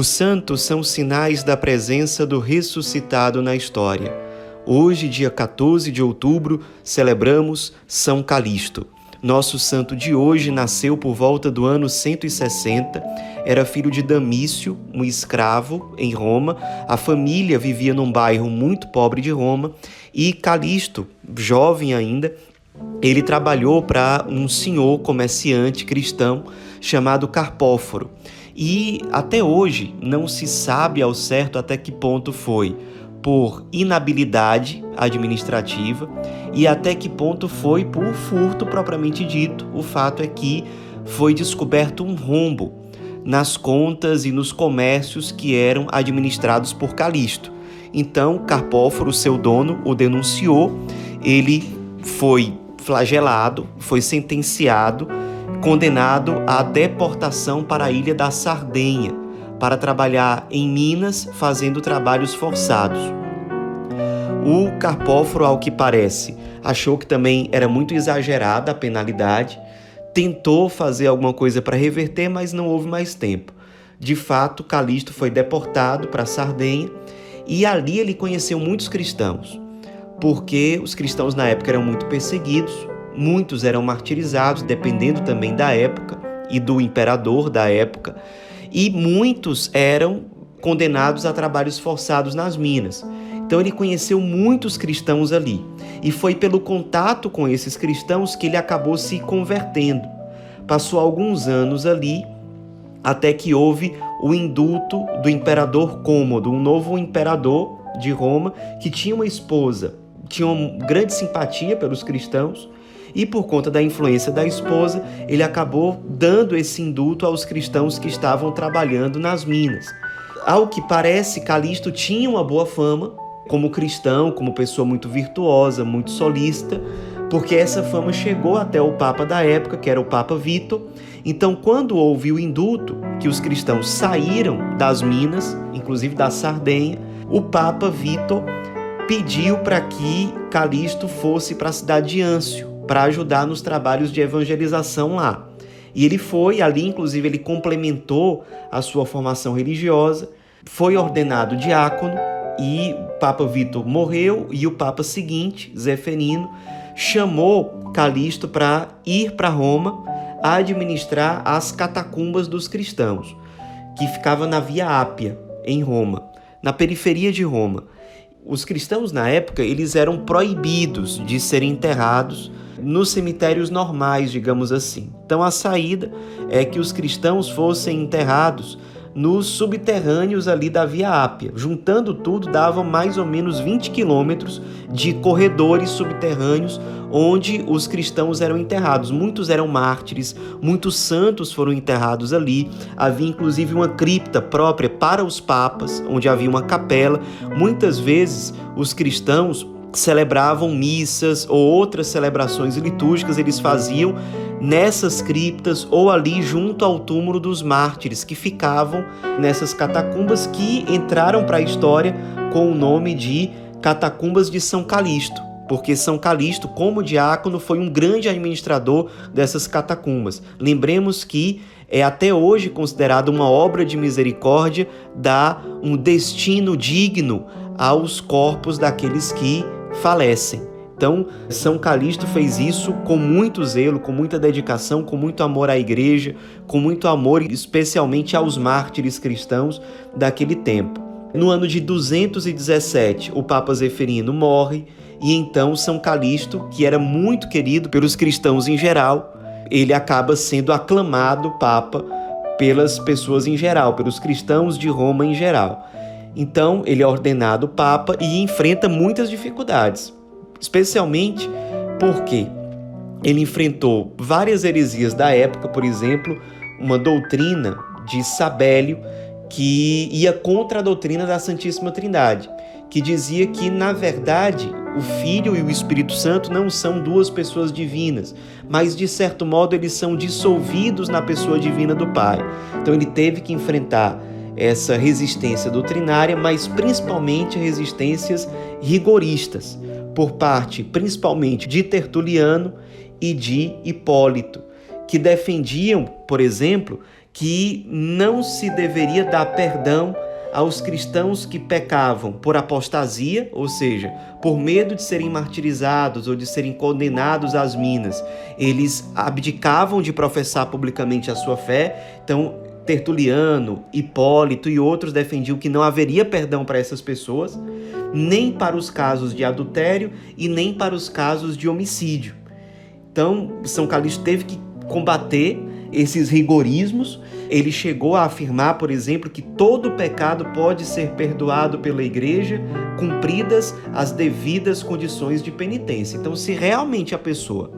Os santos são sinais da presença do ressuscitado na história. Hoje, dia 14 de outubro, celebramos São Calixto. Nosso santo de hoje nasceu por volta do ano 160, era filho de Damício, um escravo em Roma. A família vivia num bairro muito pobre de Roma e Calixto, jovem ainda, ele trabalhou para um senhor comerciante cristão chamado Carpóforo. E até hoje não se sabe ao certo até que ponto foi por inabilidade administrativa e até que ponto foi por furto propriamente dito. O fato é que foi descoberto um rombo nas contas e nos comércios que eram administrados por Calixto. Então, Carpóforo, seu dono, o denunciou, ele foi flagelado, foi sentenciado, condenado à deportação para a ilha da Sardenha, para trabalhar em Minas fazendo trabalhos forçados. O Carpóforo, ao que parece, achou que também era muito exagerada a penalidade, tentou fazer alguma coisa para reverter, mas não houve mais tempo. De fato, Calixto foi deportado para Sardenha e ali ele conheceu muitos cristãos, porque os cristãos na época eram muito perseguidos, muitos eram martirizados, dependendo também da época e do imperador da época e muitos eram condenados a trabalhos forçados nas minas. Então ele conheceu muitos cristãos ali e foi pelo contato com esses cristãos que ele acabou se convertendo. Passou alguns anos ali até que houve o indulto do imperador Cômodo, um novo imperador de Roma que tinha uma esposa, tinha uma grande simpatia pelos cristãos e por conta da influência da esposa, ele acabou dando esse indulto aos cristãos que estavam trabalhando nas minas. Ao que parece, Calixto tinha uma boa fama como cristão, como pessoa muito virtuosa, muito solista, porque essa fama chegou até o Papa da época, que era o Papa Vitor. Então, quando houve o indulto, que os cristãos saíram das minas, inclusive da Sardenha, o Papa Vitor pediu para que Calixto fosse para a cidade de Âncio, para ajudar nos trabalhos de evangelização lá. E ele foi, ali inclusive ele complementou a sua formação religiosa, foi ordenado diácono e o Papa Vitor morreu e o Papa seguinte, Zeferino, chamou Calixto para ir para Roma administrar as catacumbas dos cristãos, que ficava na Via Ápia, em Roma, na periferia de Roma. Os cristãos na época, eles eram proibidos de serem enterrados nos cemitérios normais, digamos assim. Então a saída é que os cristãos fossem enterrados nos subterrâneos ali da Via Ápia. Juntando tudo, dava mais ou menos 20 quilômetros de corredores subterrâneos onde os cristãos eram enterrados. Muitos eram mártires, muitos santos foram enterrados ali. Havia inclusive uma cripta própria para os papas, onde havia uma capela. Muitas vezes os cristãos celebravam missas ou outras celebrações litúrgicas, eles faziam nessas criptas ou ali junto ao túmulo dos mártires que ficavam nessas catacumbas que entraram para a história com o nome de Catacumbas de São Calixto, porque São Calixto, como diácono, foi um grande administrador dessas catacumbas. Lembremos que é até hoje considerado uma obra de misericórdia, dá um destino digno aos corpos daqueles que falecem. Então, São Calixto fez isso com muito zelo, com muita dedicação, com muito amor à igreja, com muito amor especialmente aos mártires cristãos daquele tempo. No ano de 217, o Papa Zeferino morre e então São Calixto, que era muito querido pelos cristãos em geral, ele acaba sendo aclamado Papa pelas pessoas em geral, pelos cristãos de Roma em geral. Então, ele é ordenado Papa e enfrenta muitas dificuldades especialmente porque ele enfrentou várias heresias da época, por exemplo, uma doutrina de Sabélio que ia contra a doutrina da Santíssima Trindade, que dizia que, na verdade, o Filho e o Espírito Santo não são duas pessoas divinas, mas de certo modo eles são dissolvidos na pessoa divina do Pai. Então ele teve que enfrentar essa resistência doutrinária, mas principalmente resistências rigoristas por parte principalmente de Tertuliano e de Hipólito, que defendiam, por exemplo, que não se deveria dar perdão aos cristãos que pecavam por apostasia, ou seja, por medo de serem martirizados ou de serem condenados às minas, eles abdicavam de professar publicamente a sua fé. Então, Tertuliano, Hipólito e outros defendiam que não haveria perdão para essas pessoas, nem para os casos de adultério e nem para os casos de homicídio. Então, São Calixto teve que combater esses rigorismos. Ele chegou a afirmar, por exemplo, que todo pecado pode ser perdoado pela igreja, cumpridas as devidas condições de penitência. Então, se realmente a pessoa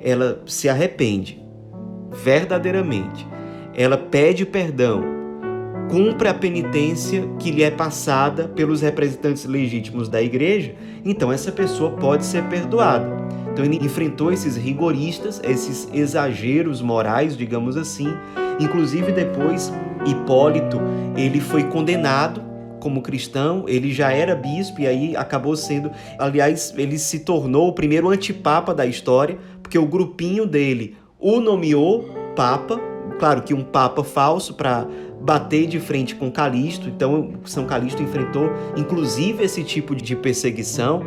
ela se arrepende verdadeiramente, ela pede perdão, cumpre a penitência que lhe é passada pelos representantes legítimos da igreja, então essa pessoa pode ser perdoada. Então ele enfrentou esses rigoristas, esses exageros morais, digamos assim. Inclusive depois Hipólito, ele foi condenado como cristão, ele já era bispo e aí acabou sendo, aliás, ele se tornou o primeiro antipapa da história, porque o grupinho dele o nomeou papa, claro que um papa falso para bater de frente com Calixto. Então, São Calixto enfrentou inclusive esse tipo de perseguição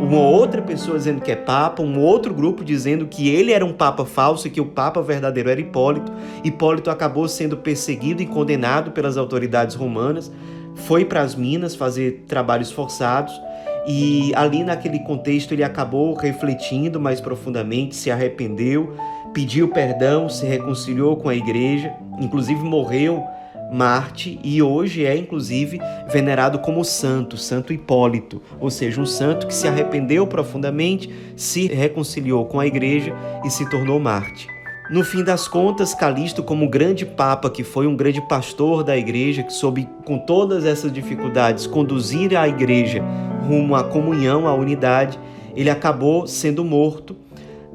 uma outra pessoa dizendo que é papa, um outro grupo dizendo que ele era um papa falso e que o papa verdadeiro era Hipólito. Hipólito acabou sendo perseguido e condenado pelas autoridades romanas, foi para as minas fazer trabalhos forçados e ali naquele contexto ele acabou refletindo mais profundamente, se arrependeu, pediu perdão, se reconciliou com a igreja, inclusive morreu Marte e hoje é inclusive venerado como santo, Santo Hipólito, ou seja, um santo que se arrependeu profundamente, se reconciliou com a igreja e se tornou Marte. No fim das contas, Calixto, como grande papa que foi um grande pastor da igreja, que soube com todas essas dificuldades conduzir a igreja rumo à comunhão, à unidade, ele acabou sendo morto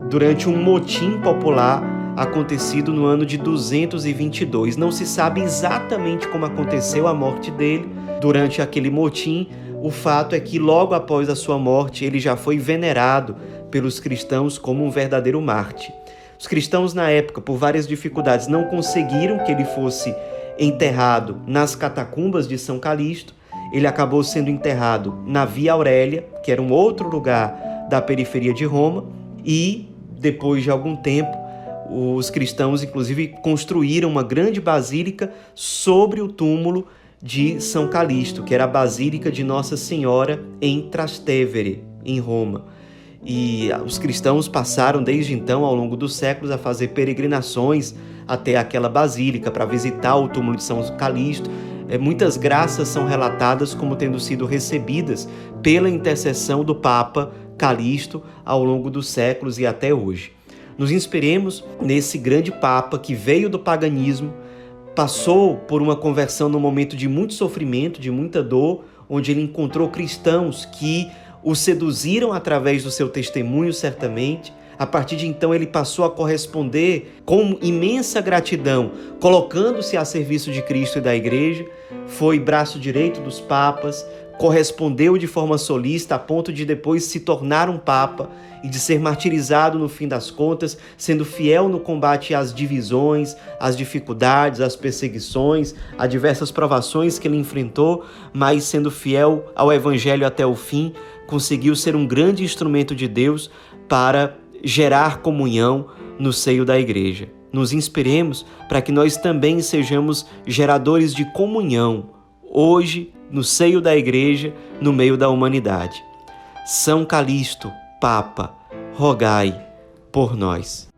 durante um motim popular acontecido no ano de 222. Não se sabe exatamente como aconteceu a morte dele durante aquele motim. O fato é que logo após a sua morte ele já foi venerado pelos cristãos como um verdadeiro Marte. Os cristãos na época, por várias dificuldades, não conseguiram que ele fosse enterrado nas catacumbas de São Calixto. Ele acabou sendo enterrado na Via Aurélia, que era um outro lugar da periferia de Roma, e depois de algum tempo os cristãos, inclusive, construíram uma grande basílica sobre o túmulo de São Calixto, que era a Basílica de Nossa Senhora em Trastevere, em Roma. E os cristãos passaram desde então, ao longo dos séculos, a fazer peregrinações até aquela basílica para visitar o túmulo de São Calixto. É, muitas graças são relatadas como tendo sido recebidas pela intercessão do Papa Calixto ao longo dos séculos e até hoje. Nos inspiremos nesse grande Papa que veio do paganismo, passou por uma conversão num momento de muito sofrimento, de muita dor, onde ele encontrou cristãos que o seduziram através do seu testemunho, certamente. A partir de então, ele passou a corresponder com imensa gratidão, colocando-se a serviço de Cristo e da Igreja. Foi braço direito dos papas, correspondeu de forma solista a ponto de depois se tornar um papa e de ser martirizado no fim das contas, sendo fiel no combate às divisões, às dificuldades, às perseguições, a diversas provações que ele enfrentou, mas sendo fiel ao evangelho até o fim, conseguiu ser um grande instrumento de Deus para gerar comunhão no seio da igreja. Nos inspiremos para que nós também sejamos geradores de comunhão hoje no seio da Igreja, no meio da humanidade. São Calixto, Papa, rogai por nós.